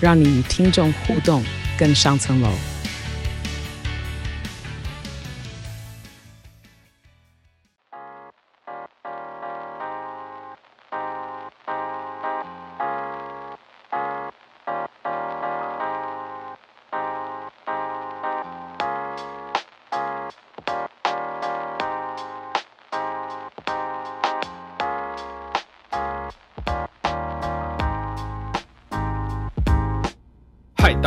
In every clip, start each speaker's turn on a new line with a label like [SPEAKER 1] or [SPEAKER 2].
[SPEAKER 1] 让你与听众互动更上层楼。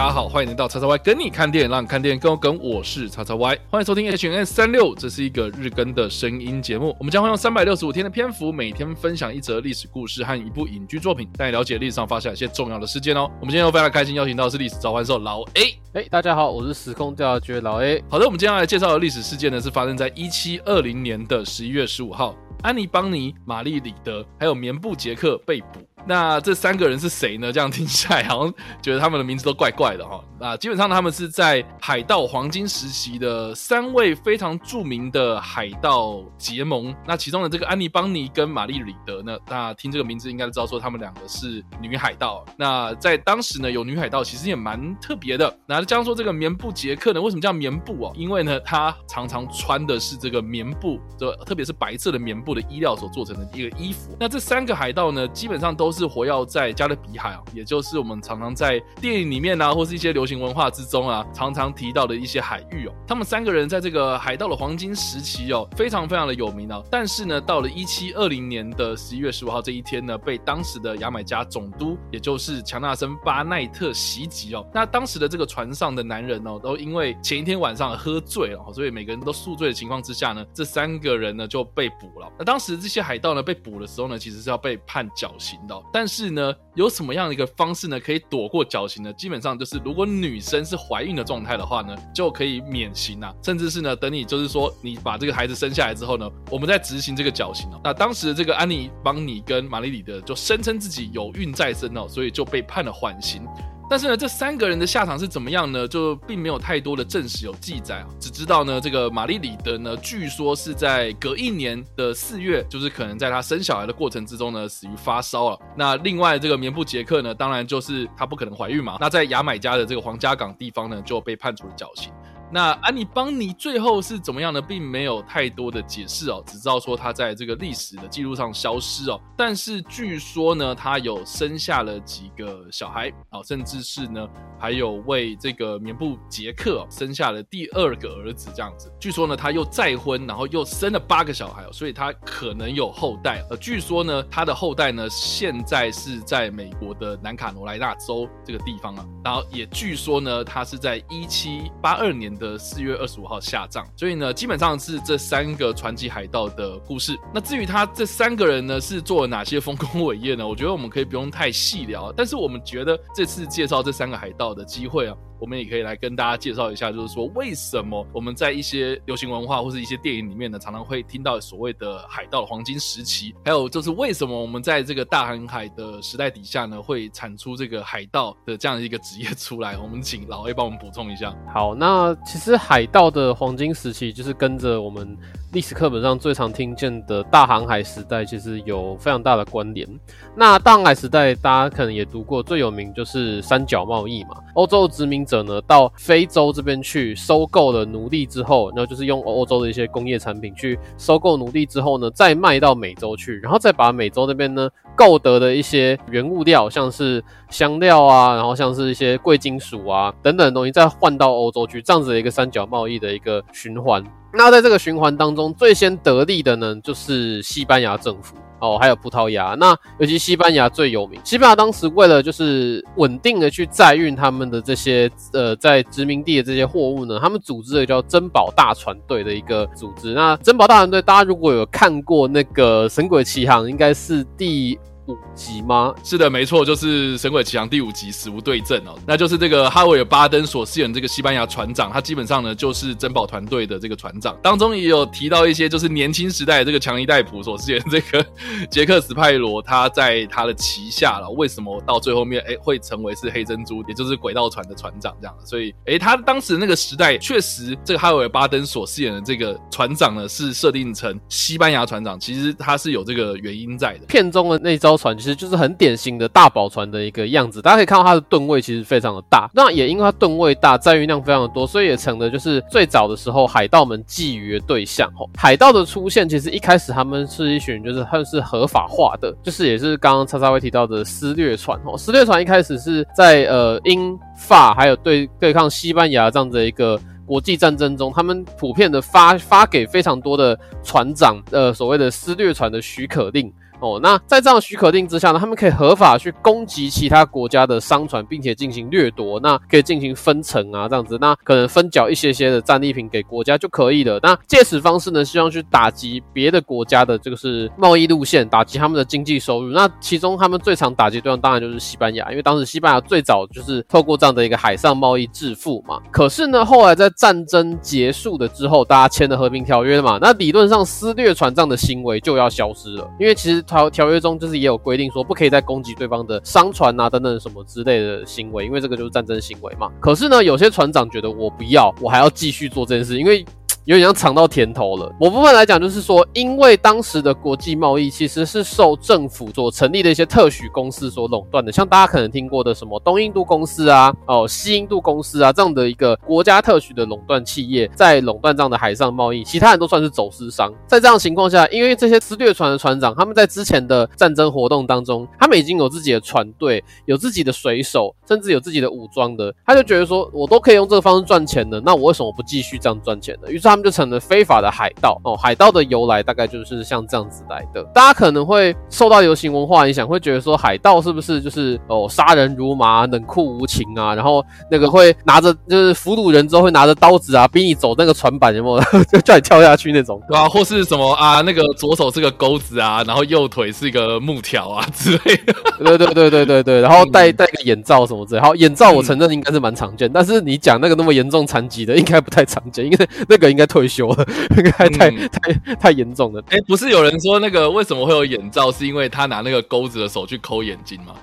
[SPEAKER 2] 大家好，欢迎来到叉叉 Y 跟你看电影，让你看电影更有梗。我是叉叉 Y，欢迎收听 H N 三六，这是一个日更的声音节目。我们将会用三百六十五天的篇幅，每天分享一则历史故事和一部影剧作品，带你了解历史上发生一些重要的事件哦。我们今天又非常开心，邀请到的是历史召唤兽老 A。
[SPEAKER 3] 哎，大家好，我是时空调查局老 A。
[SPEAKER 2] 好的，我们接下来介绍的历史事件呢，是发生在一七二零年的十一月十五号，安妮邦尼、玛丽里德还有棉布杰克被捕。那这三个人是谁呢？这样听起来好像觉得他们的名字都怪怪的哈。那基本上他们是在海盗黄金时期的三位非常著名的海盗结盟。那其中的这个安妮邦尼跟玛丽里德呢，那听这个名字应该知道说他们两个是女海盗。那在当时呢，有女海盗其实也蛮特别的。那这样说这个棉布杰克呢，为什么叫棉布哦？因为呢，他常常穿的是这个棉布，这特别是白色的棉布的衣料所做成的一个衣服。那这三个海盗呢，基本上都。是活跃在加勒比海啊，也就是我们常常在电影里面啊，或是一些流行文化之中啊，常常提到的一些海域哦。他们三个人在这个海盗的黄金时期哦，非常非常的有名啊。但是呢，到了一七二零年的十一月十五号这一天呢，被当时的牙买加总督，也就是强纳森巴奈特袭击哦。那当时的这个船上的男人哦，都因为前一天晚上喝醉了，所以每个人都宿醉的情况之下呢，这三个人呢就被捕了。那当时这些海盗呢被捕的时候呢，其实是要被判绞刑的。但是呢，有什么样的一个方式呢，可以躲过绞刑呢？基本上就是，如果女生是怀孕的状态的话呢，就可以免刑啊。甚至是呢，等你就是说，你把这个孩子生下来之后呢，我们再执行这个绞刑哦。那当时这个安妮邦尼跟玛丽里德就声称自己有孕在身哦，所以就被判了缓刑。但是呢，这三个人的下场是怎么样呢？就并没有太多的证实有记载，只知道呢，这个玛丽里德呢，据说是在隔一年的四月，就是可能在她生小孩的过程之中呢，死于发烧了。那另外这个棉布杰克呢，当然就是她不可能怀孕嘛。那在牙买加的这个皇家港地方呢，就被判处了绞刑。那安妮邦尼最后是怎么样呢？并没有太多的解释哦，只知道说他在这个历史的记录上消失哦。但是据说呢，他有生下了几个小孩啊，甚至是呢，还有为这个棉布杰克生下了第二个儿子这样子。据说呢，他又再婚，然后又生了八个小孩哦，所以他可能有后代。呃，据说呢，他的后代呢现在是在美国的南卡罗来纳州这个地方啊。然后也据说呢，他是在一七八二年的四月二十五号下葬，所以呢，基本上是这三个传奇海盗的故事。那至于他这三个人呢，是做了哪些丰功伟业呢？我觉得我们可以不用太细聊，但是我们觉得这次介绍这三个海盗的机会啊。我们也可以来跟大家介绍一下，就是说为什么我们在一些流行文化或是一些电影里面呢，常常会听到所谓的海盗的黄金时期，还有就是为什么我们在这个大航海的时代底下呢，会产出这个海盗的这样的一个职业出来。我们请老 A 帮我们补充一下。
[SPEAKER 3] 好，那其实海盗的黄金时期就是跟着我们历史课本上最常听见的大航海时代，其实有非常大的关联。那大航海时代大家可能也读过，最有名就是三角贸易嘛，欧洲殖民者呢，到非洲这边去收购了奴隶之后，然后就是用欧洲的一些工业产品去收购奴隶之后呢，再卖到美洲去，然后再把美洲那边呢购得的一些原物料，像是香料啊，然后像是一些贵金属啊等等的东西，再换到欧洲去，这样子的一个三角贸易的一个循环。那在这个循环当中，最先得利的呢，就是西班牙政府。哦，还有葡萄牙，那尤其西班牙最有名。西班牙当时为了就是稳定的去载运他们的这些呃在殖民地的这些货物呢，他们组织了叫珍宝大船队的一个组织。那珍宝大船队，大家如果有看过那个《神鬼奇航》，应该是第五集吗？
[SPEAKER 2] 是的，没错，就是《神鬼奇航》第五集死无对证哦，那就是这个哈维尔·巴登所饰演这个西班牙船长，他基本上呢就是珍宝团队的这个船长，当中也有提到一些就是年轻时代的这个强尼戴普所饰演这个 杰克·斯派罗，他在他的旗下了，为什么到最后面哎会成为是黑珍珠，也就是轨道船的船长这样，所以哎他当时那个时代确实这个哈维尔·巴登所饰演的这个船长呢是设定成西班牙船长，其实他是有这个原因在的，
[SPEAKER 3] 片中的那艘船其实就是很典型的大宝船的一个样子，大家可以看到它的吨位其实非常的大，那也因为它吨位大，载运量非常的多，所以也成了就是最早的时候海盗们觊觎的对象。吼，海盗的出现其实一开始他们是一群就是算是合法化的，就是也是刚刚叉叉会提到的私掠船。吼，私掠船一开始是在呃英法还有对对抗西班牙这样的一个国际战争中，他们普遍的发发给非常多的船长呃所谓的私掠船的许可令。哦，那在这样许可令之下呢，他们可以合法去攻击其他国家的商船，并且进行掠夺，那可以进行分成啊，这样子，那可能分缴一些些的战利品给国家就可以了。那借此方式呢，希望去打击别的国家的这个是贸易路线，打击他们的经济收入。那其中他们最常打击对象当然就是西班牙，因为当时西班牙最早就是透过这样的一个海上贸易致富嘛。可是呢，后来在战争结束了之后，大家签了和平条约嘛，那理论上私掠船这样的行为就要消失了，因为其实。条条约中就是也有规定说，不可以再攻击对方的商船啊等等什么之类的行为，因为这个就是战争行为嘛。可是呢，有些船长觉得我不要，我还要继续做这件事，因为。有点像尝到甜头了。某部分来讲，就是说，因为当时的国际贸易其实是受政府所成立的一些特许公司所垄断的，像大家可能听过的什么东印度公司啊、哦西印度公司啊这样的一个国家特许的垄断企业，在垄断这样的海上贸易，其他人都算是走私商。在这样情况下，因为这些私掠船的船长，他们在之前的战争活动当中，他们已经有自己的船队，有自己的水手，甚至有自己的武装的，他就觉得说，我都可以用这个方式赚钱的，那我为什么不继续这样赚钱呢？于是他们就成了非法的海盗哦，海盗的由来大概就是像这样子来的。大家可能会受到流行文化影响，会觉得说海盗是不是就是哦杀人如麻、冷酷无情啊？然后那个会拿着就是俘虏人之后会拿着刀子啊，逼你走那个船板，有没有 就叫你跳下去那种？
[SPEAKER 2] 对啊，或是什么啊？那个左手是个钩子啊，然后右腿是一个木条啊之类的。
[SPEAKER 3] 对对对对对对，然后戴戴个眼罩什么之类。好，眼罩我承认应该是蛮常见，但是你讲那个那么严重残疾的，应该不太常见，因为那个应该退休。那个太太、嗯、太太严重了。
[SPEAKER 2] 哎、欸，不是有人说那个为什么会有眼罩，是因为他拿那个钩子的手去抠眼睛吗？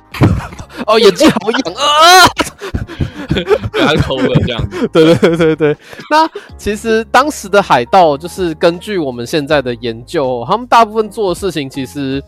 [SPEAKER 3] 哦，眼睛好痒啊！
[SPEAKER 2] 被他抠了这样子。
[SPEAKER 3] 对对对对。那其实当时的海盗，就是根据我们现在的研究，他们大部分做的事情其实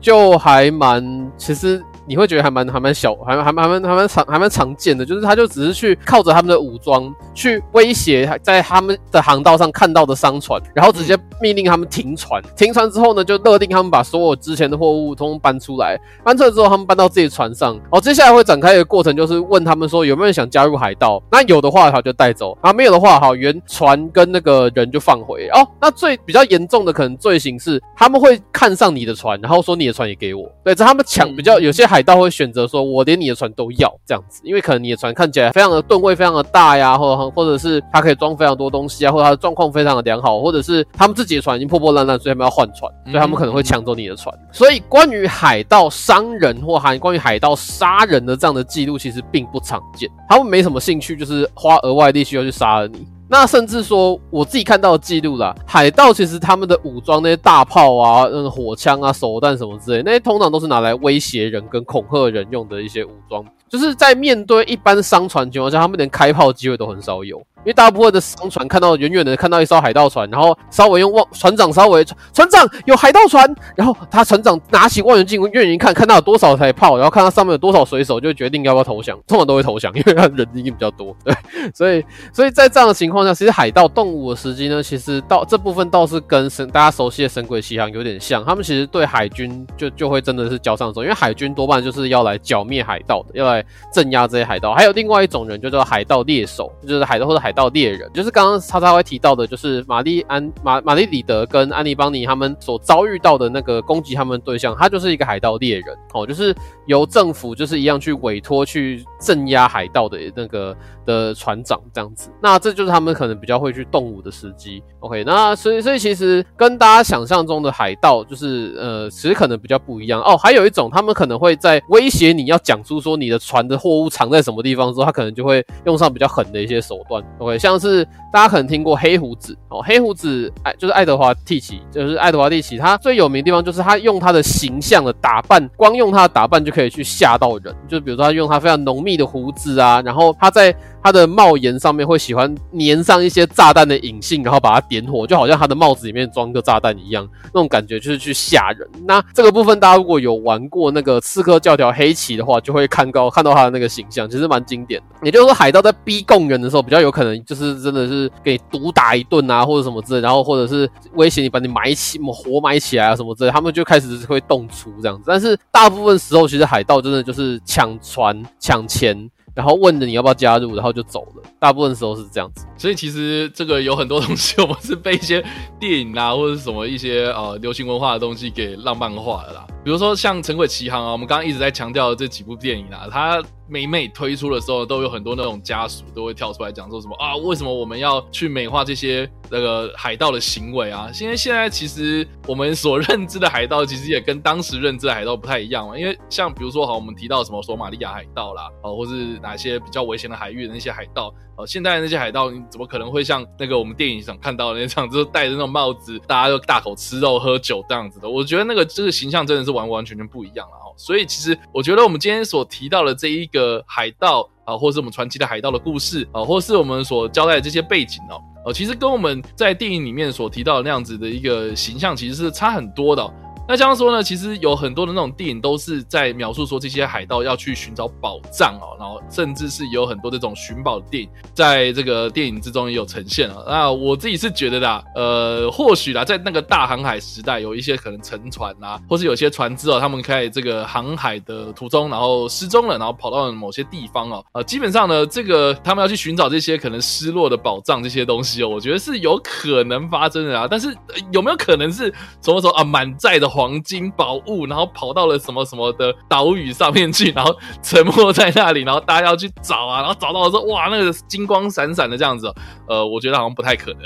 [SPEAKER 3] 就还蛮，其实。你会觉得还蛮还蛮小，还蛮还蛮还蛮还蛮常还蛮常见的，就是他就只是去靠着他们的武装去威胁在他们的航道上看到的商船，然后直接命令他们停船。停船之后呢，就勒令他们把所有之前的货物通通搬出来。搬出来之后，他们搬到自己的船上。哦，接下来会展开一个过程，就是问他们说有没有人想加入海盗？那有的话，好就带走；啊，没有的话，好原船跟那个人就放回。哦，那最比较严重的可能罪行是他们会看上你的船，然后说你的船也给我。对，这他们抢比较有些海。海盗会选择说：“我连你的船都要这样子，因为可能你的船看起来非常的吨位非常的大呀，或者或者是它可以装非常多东西啊，或者它的状况非常的良好，或者是他们自己的船已经破破烂烂，所以他们要换船，所以他们可能会抢走你的船。所以关于海盗伤人或还关于海盗杀人的这样的记录，其实并不常见。他们没什么兴趣，就是花额外力气要去杀了你。”那甚至说，我自己看到的记录啦，海盗其实他们的武装那些大炮啊、那个火枪啊、手弹什么之类，那些通常都是拿来威胁人跟恐吓人用的一些武装，就是在面对一般商船情况下，他们连开炮机会都很少有。因为大部分的商船看到远远的看到一艘海盗船，然后稍微用望船长稍微船长有海盗船，然后他船长拿起望远镜远远一看，看到有多少台炮，然后看到上面有多少水手，就决定要不要投降。通常都会投降，因为他人已经比较多，对，所以所以在这样的情况下，其实海盗动武的时机呢，其实到这部分倒是跟神大家熟悉的《神鬼奇航》有点像，他们其实对海军就就会真的是交上手，因为海军多半就是要来剿灭海盗的，要来镇压这些海盗。还有另外一种人就叫海盗猎手，就是海盗或者海盗猎人，就是刚刚叉叉会提到的，就是玛丽安玛玛丽里德跟安妮邦尼他们所遭遇到的那个攻击他们对象，他就是一个海盗猎人哦，就是由政府就是一样去委托去镇压海盗的那个的船长这样子。那这就是他们可能比较会去动武的时机。OK，那所以所以其实跟大家想象中的海盗就是呃，其实可能比较不一样哦。还有一种，他们可能会在威胁你要讲出说你的船的货物藏在什么地方之后，他可能就会用上比较狠的一些手段。OK，像是大家可能听过黑胡子哦，黑胡子爱就是爱德华蒂奇，就是爱德华蒂奇，他最有名的地方就是他用他的形象的打扮，光用他的打扮就可以去吓到人。就比如说他用他非常浓密密的胡子啊，然后他在。他的帽檐上面会喜欢粘上一些炸弹的引信，然后把它点火，就好像他的帽子里面装个炸弹一样，那种感觉就是去吓人。那这个部分大家如果有玩过那个刺客教条黑旗的话，就会看到看到他的那个形象，其实蛮经典的。也就是说，海盗在逼供人的时候，比较有可能就是真的是给毒打一顿啊，或者什么之类，然后或者是威胁你把你埋起，活埋起来啊什么之类，他们就开始会动粗这样子。但是大部分时候，其实海盗真的就是抢船、抢钱。然后问着你要不要加入，然后就走了。大部分时候是这样子，
[SPEAKER 2] 所以其实这个有很多东西，我们是被一些电影啊，或者什么一些呃流行文化的东西给浪漫化了啦。比如说像《陈鬼奇航》啊，我们刚刚一直在强调的这几部电影啊，它。每每推出的时候，都有很多那种家属都会跳出来讲说什么啊？为什么我们要去美化这些那个海盗的行为啊？因为现在其实我们所认知的海盗，其实也跟当时认知的海盗不太一样嘛。因为像比如说，好，我们提到什么索马利亚海盗啦，哦，或是哪些比较危险的海域的那些海盗，哦，现在那些海盗，你怎么可能会像那个我们电影上看到的那样，就是戴着那种帽子，大家都大口吃肉喝酒这样子的？我觉得那个这个形象真的是完完全全不一样了哦。所以，其实我觉得我们今天所提到的这一个海盗啊，或是我们传奇的海盗的故事啊，或是我们所交代的这些背景哦，呃，其实跟我们在电影里面所提到的那样子的一个形象，其实是差很多的哦。那这样说呢，其实有很多的那种电影都是在描述说这些海盗要去寻找宝藏哦，然后甚至是有很多这种寻宝的电影，在这个电影之中也有呈现啊。那我自己是觉得啦，呃，或许啦，在那个大航海时代，有一些可能沉船啊，或是有些船只哦，他们在这个航海的途中，然后失踪了，然后跑到了某些地方哦，呃，基本上呢，这个他们要去寻找这些可能失落的宝藏这些东西哦，我觉得是有可能发生的啊。但是，有没有可能是什么时候啊满载的？黄金宝物，然后跑到了什么什么的岛屿上面去，然后沉没在那里，然后大家要去找啊，然后找到的时候，哇，那个金光闪闪的这样子，呃，我觉得好像不太可能。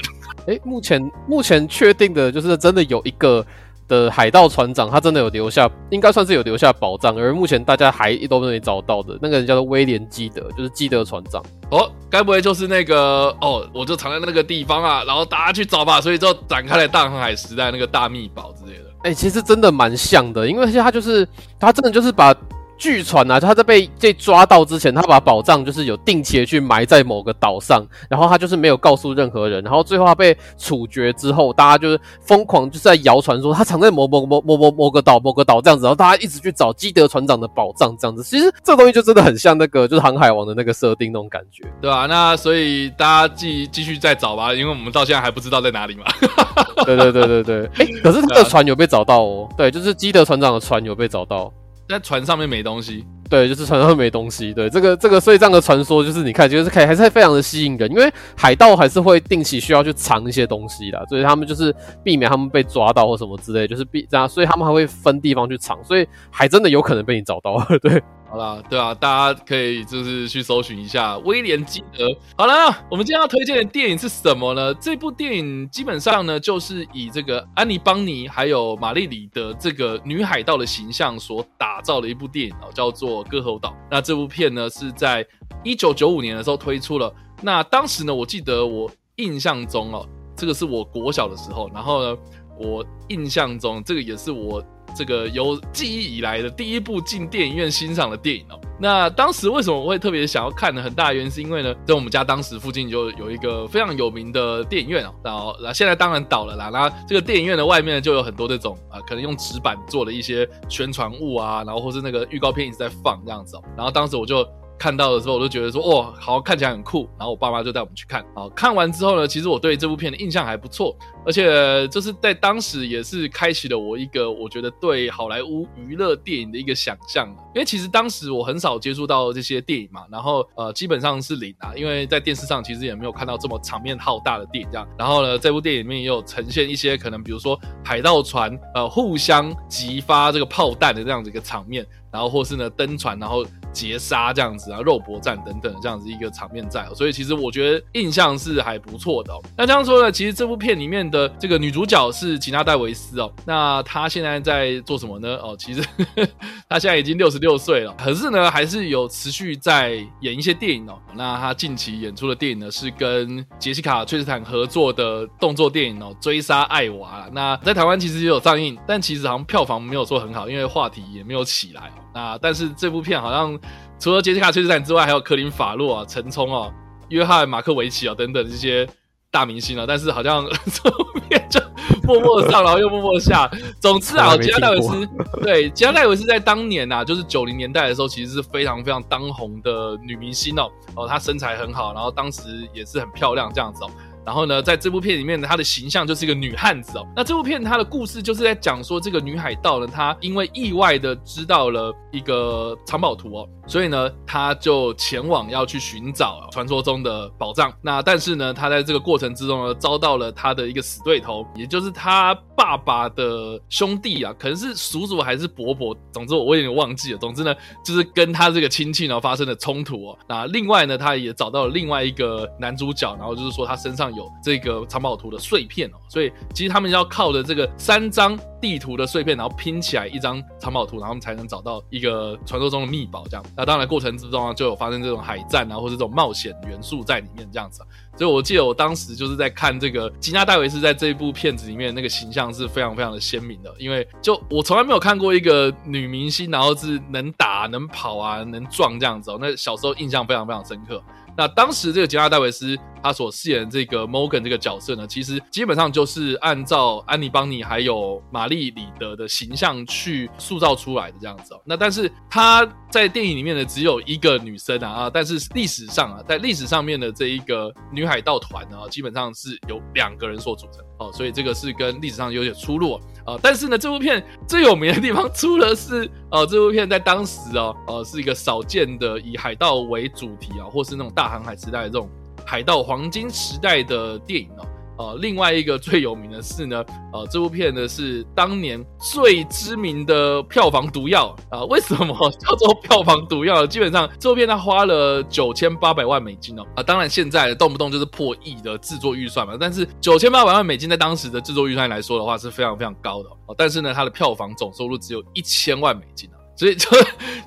[SPEAKER 3] 哎，目前目前确定的就是真的有一个的海盗船长，他真的有留下，应该算是有留下宝藏，而目前大家还都没找到的那个人叫做威廉基德，就是基德船长。
[SPEAKER 2] 哦，该不会就是那个哦，我就藏在那个地方啊，然后大家去找吧，所以就展开了大航海时代那个大秘宝之类的。
[SPEAKER 3] 哎、其实真的蛮像的，因为他就是他真的就是把。据传啊，他在被被抓到之前，他把宝藏就是有定期的去埋在某个岛上，然后他就是没有告诉任何人，然后最后他被处决之后，大家就是疯狂就是在谣传说他藏在某某某某某某个岛某个岛这样子，然后大家一直去找基德船长的宝藏这样子。其实这东西就真的很像那个就是航海王的那个设定那种感觉，
[SPEAKER 2] 对吧、啊？那所以大家继继续再找吧，因为我们到现在还不知道在哪里嘛。
[SPEAKER 3] 对对对对对，哎、欸，可是他的船有被找到哦，对，就是基德船长的船有被找到。
[SPEAKER 2] 在船上面没东西，
[SPEAKER 3] 对，就是船上面没东西，对，这个这个，所以这样的传说就是你看，就是可以还是非常的吸引人，因为海盗还是会定期需要去藏一些东西的，所以他们就是避免他们被抓到或什么之类，就是避这样，所以他们还会分地方去藏，所以还真的有可能被你找到，对。
[SPEAKER 2] 好啦，对啊，大家可以就是去搜寻一下威廉基德。好了，我们今天要推荐的电影是什么呢？这部电影基本上呢，就是以这个安妮邦尼还有玛丽里的这个女海盗的形象所打造的一部电影哦，叫做《割喉岛》。那这部片呢是在一九九五年的时候推出了。那当时呢，我记得我印象中哦，这个是我国小的时候，然后呢，我印象中这个也是我。这个有记忆以来的第一部进电影院欣赏的电影哦。那当时为什么我会特别想要看呢？很大的原因是因为呢，在我们家当时附近就有一个非常有名的电影院哦。然后，那现在当然倒了啦。那这个电影院的外面呢，就有很多这种啊，可能用纸板做的一些宣传物啊，然后或是那个预告片一直在放这样子哦。然后当时我就。看到的时候，我就觉得说，哦，好，看起来很酷。然后我爸妈就带我们去看。好，看完之后呢，其实我对这部片的印象还不错。而且就是在当时也是开启了我一个我觉得对好莱坞娱乐电影的一个想象。因为其实当时我很少接触到这些电影嘛，然后呃基本上是零啊，因为在电视上其实也没有看到这么场面浩大的电影这样。然后呢，这部电影里面也有呈现一些可能比如说海盗船呃互相击发这个炮弹的这样子一个场面。然后或是呢登船，然后劫杀这样子啊，肉搏战等等这样子一个场面在，所以其实我觉得印象是还不错的哦。那这样说呢，其实这部片里面的这个女主角是吉娜戴维斯哦，那她现在在做什么呢？哦，其实呵 呵她现在已经六十六岁了，可是呢还是有持续在演一些电影哦。那她近期演出的电影呢是跟杰西卡·崔斯坦合作的动作电影哦，《追杀艾娃》。那在台湾其实也有上映，但其实好像票房没有说很好，因为话题也没有起来。那但是这部片好像除了杰西卡·崔斯坦之外，还有科林·法洛啊、陈冲啊、约翰·马克维奇啊等等这些大明星啊。但是好像 这部片就默默上，然后又默默下。总之啊，吉拉戴维斯对吉拉戴维斯在当年呐、啊，就是九零年代的时候，其实是非常非常当红的女明星哦。哦，她身材很好，然后当时也是很漂亮这样子哦。然后呢，在这部片里面呢，她的形象就是一个女汉子哦。那这部片它的故事就是在讲说，这个女海盗呢，她因为意外的知道了一个藏宝图哦，所以呢，她就前往要去寻找传说中的宝藏。那但是呢，她在这个过程之中呢，遭到了她的一个死对头，也就是她爸爸的兄弟啊，可能是叔叔还是伯伯，总之我有点忘记了。总之呢，就是跟他这个亲戚呢发生了冲突哦。那另外呢，他也找到了另外一个男主角，然后就是说他身上。有这个藏宝图的碎片哦，所以其实他们要靠着这个三张地图的碎片，然后拼起来一张藏宝图，然后他们才能找到一个传说中的秘宝。这样，那当然过程之中啊，就有发生这种海战啊，或者这种冒险元素在里面这样子。所以我记得我当时就是在看这个吉娜戴维斯在这部片子里面那个形象是非常非常的鲜明的，因为就我从来没有看过一个女明星，然后是能打、能跑啊、能撞这样子哦。那小时候印象非常非常深刻。那当时这个吉娜戴维斯他所饰演这个 Morgan 这个角色呢，其实基本上就是按照安妮邦尼还有玛丽里德的形象去塑造出来的这样子哦。那但是她在电影里面呢，只有一个女生啊啊，但是历史上啊，在历史上面的这一个女海盗团呢，基本上是由两个人所组成哦，所以这个是跟历史上有点出入啊。但是呢，这部片最有名的地方，除了是呃，这部片在当时哦，呃，是一个少见的以海盗为主题啊，或是那种大航海时代的这种海盗黄金时代的电影哦。呃，另外一个最有名的是呢，呃，这部片呢是当年最知名的票房毒药啊，呃。为什么 叫做票房毒药？基本上这部片它花了九千八百万美金哦。啊，呃，当然现在动不动就是破亿的制作预算嘛。但是九千八百万美金在当时的制作预算来说的话是非常非常高的哦。但是呢，它的票房总收入只有一千万美金啊。所以 就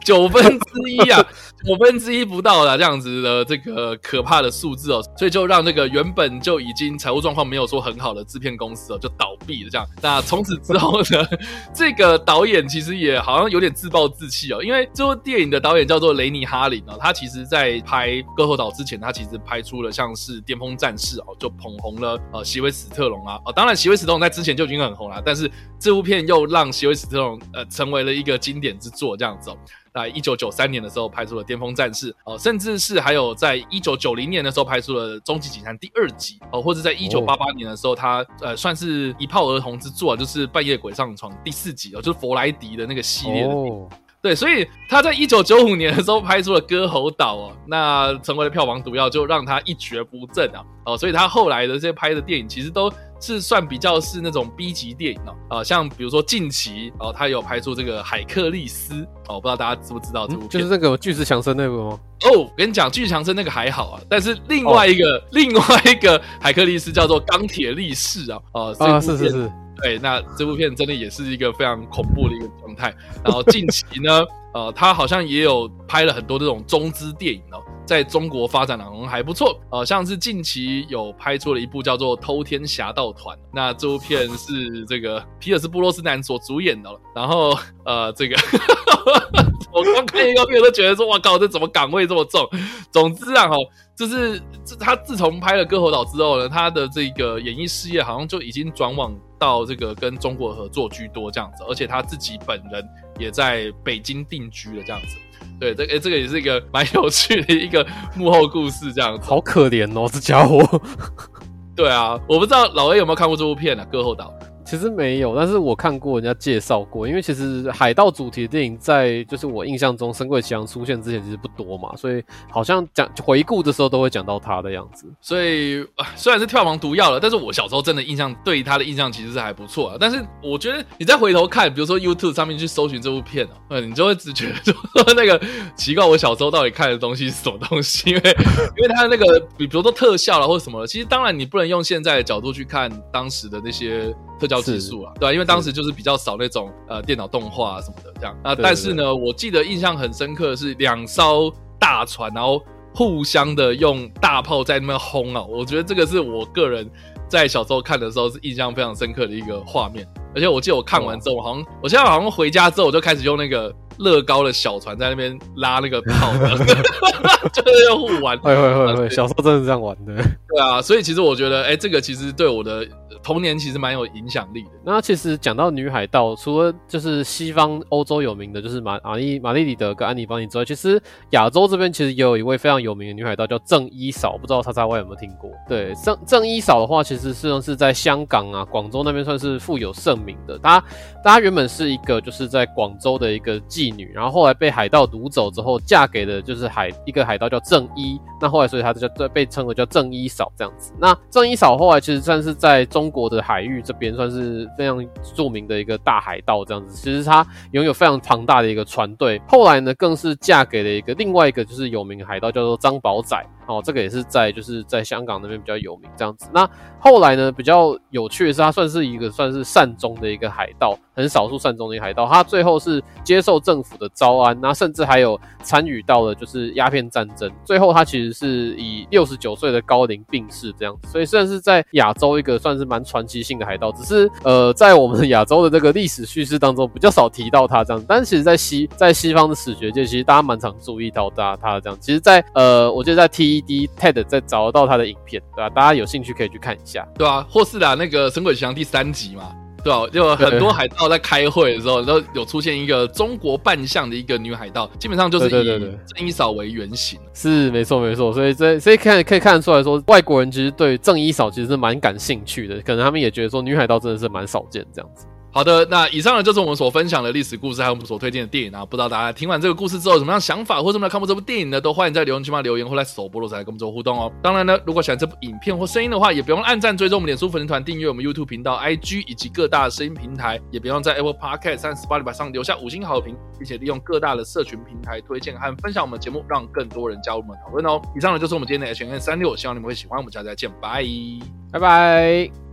[SPEAKER 2] 九分之一啊，九分之一不到的这样子的这个可怕的数字哦，所以就让这个原本就已经财务状况没有说很好的制片公司哦，就倒闭了这样。那从此之后呢，这个导演其实也好像有点自暴自弃哦，因为这部电影的导演叫做雷尼哈林哦，他其实在拍《割喉岛》之前，他其实拍出了像是《巅峰战士》哦，就捧红了呃席维史特龙啊哦，当然席维史特龙在之前就已经很红了，但是这部片又让席维史特龙呃成为了一个经典之作。做这样子哦，在一九九三年的时候拍出了《巅峰战士》哦，甚至是还有在一九九零年的时候拍出了《终极警探》第二集哦，或者在一九八八年的时候，他呃算是一炮而红之作，就是《半夜鬼上床》第四集哦，就是佛莱迪的那个系列的。对，所以他在一九九五年的时候拍出了《歌喉岛》哦，那成为了票房毒药，就让他一蹶不振啊哦，所以他后来的这些拍的电影其实都。是算比较是那种 B 级电影哦，啊，像比如说近期哦，他有拍出这个海克利斯哦，不知道大家知不知道这部片？就是
[SPEAKER 3] 那个巨石强森那部吗？
[SPEAKER 2] 哦，我跟你讲，巨石强森那个还好啊，但是另外一个、哦、另外一个海克利斯叫做钢铁力士啊，哦，啊，是是是，对，那这部片真的也是一个非常恐怖的一个状态。然后近期呢，呃，他好像也有拍了很多这种中资电影哦。在中国发展的好像还不错，呃，像是近期有拍出了一部叫做《偷天侠盗团》，那这部片是这个皮尔斯布洛斯南所主演的，然后呃，这个 我刚看预告片都觉得说，哇靠，这怎么岗位这么重？总之啊，哈，就是这他自从拍了《割喉岛》之后呢，他的这个演艺事业好像就已经转往到这个跟中国合作居多这样子，而且他自己本人也在北京定居了这样子。对，这诶，这个也是一个蛮有趣的一个幕后故事，这样子。
[SPEAKER 3] 好可怜哦，这家伙。
[SPEAKER 2] 对啊，我不知道老 A 有没有看过这部片啊，《歌后岛》。
[SPEAKER 3] 其实没有，但是我看过人家介绍过，因为其实海盗主题的电影在就是我印象中《神鬼奇航》出现之前其实不多嘛，所以好像讲回顾的时候都会讲到他的样子。
[SPEAKER 2] 所以虽然是票房毒药了，但是我小时候真的印象对他的印象其实是还不错啊。但是我觉得你再回头看，比如说 YouTube 上面去搜寻这部片啊，你就会只觉得说那个奇怪，我小时候到底看的东西是什么东西？因为 因为他的那个比比如说特效了或者什么，其实当然你不能用现在的角度去看当时的那些。特效技术啊，对吧？因为当时就是比较少那种呃电脑动画什么的这样啊。但是呢，我记得印象很深刻的是两艘大船，然后互相的用大炮在那边轰啊。我觉得这个是我个人在小时候看的时候是印象非常深刻的一个画面。而且我记得我看完之后，我好像我现在好像回家之后我就开始用那个乐高的小船在那边拉那个炮，就是要互玩。
[SPEAKER 3] 会会会会，小时候真的是这样玩的。
[SPEAKER 2] 对啊，所以其实我觉得，哎，这个其实对我的。童年其实蛮有影响力的。
[SPEAKER 3] 那其实讲到女海盗，除了就是西方欧洲有名的，就是玛玛丽玛丽里德跟安妮邦尼之外，其实亚洲这边其实也有一位非常有名的女海盗，叫郑伊嫂。不知道叉叉 Y 有没有听过？对，郑郑伊嫂的话，其实实际上是在香港啊、广州那边算是富有盛名的。她她原本是一个就是在广州的一个妓女，然后后来被海盗掳走之后，嫁给了就是海一个海盗叫郑伊。那后来所以她就叫被称为叫郑伊嫂这样子。那郑伊嫂后来其实算是在中。国的海域这边算是非常著名的一个大海盗，这样子，其实他拥有非常庞大的一个船队。后来呢，更是嫁给了一个另外一个就是有名的海盗，叫做张宝仔。哦，这个也是在就是在香港那边比较有名这样子。那后来呢，比较有趣的是，他算是一个算是善终的一个海盗，很少数善终的一个海盗。他最后是接受政府的招安，那甚至还有参与到了就是鸦片战争。最后他其实是以六十九岁的高龄病逝这样子。所以算是在亚洲一个算是蛮传奇性的海盗，只是呃在我们亚洲的这个历史叙事当中比较少提到他这样。但是其实在西在西方的史学界，其实大家蛮常注意到他他这样。其实在，呃我觉得在 TED TED 在找得到他的影片，对吧、啊？大家有兴趣可以去看一下，
[SPEAKER 2] 对啊，或是啦，那个《神鬼奇航》第三集嘛，对吧、啊？就很多海盗在开会的时候，都有出现一个中国扮相的一个女海盗，基本上就是以郑一嫂为原型。
[SPEAKER 3] 是没错没错，所以这所以看可以看得出来说，外国人其实对郑一嫂其实是蛮感兴趣的，可能他们也觉得说女海盗真的是蛮少见这样子。
[SPEAKER 2] 好的，那以上呢就是我们所分享的历史故事，还有我们所推荐的电影啊。不知道大家听完这个故事之后有什么样想法，或者有没有看过这部电影呢？都欢迎在留言区嘛留言，或来首播的时候跟我们做互动哦。当然呢，如果喜欢这部影片或声音的话，也不用按赞、追踪我们脸书粉丝团、订阅我们 YouTube 频道、IG 以及各大的声音平台，也不用在 Apple Podcast 和 Spotify 上留下五星好评，并且利用各大的社群平台推荐和分享我们的节目，让更多人加入我们讨论哦。以上呢就是我们今天的 H&M 365，希望你们会喜欢。我们下次再见，拜拜
[SPEAKER 3] 拜拜。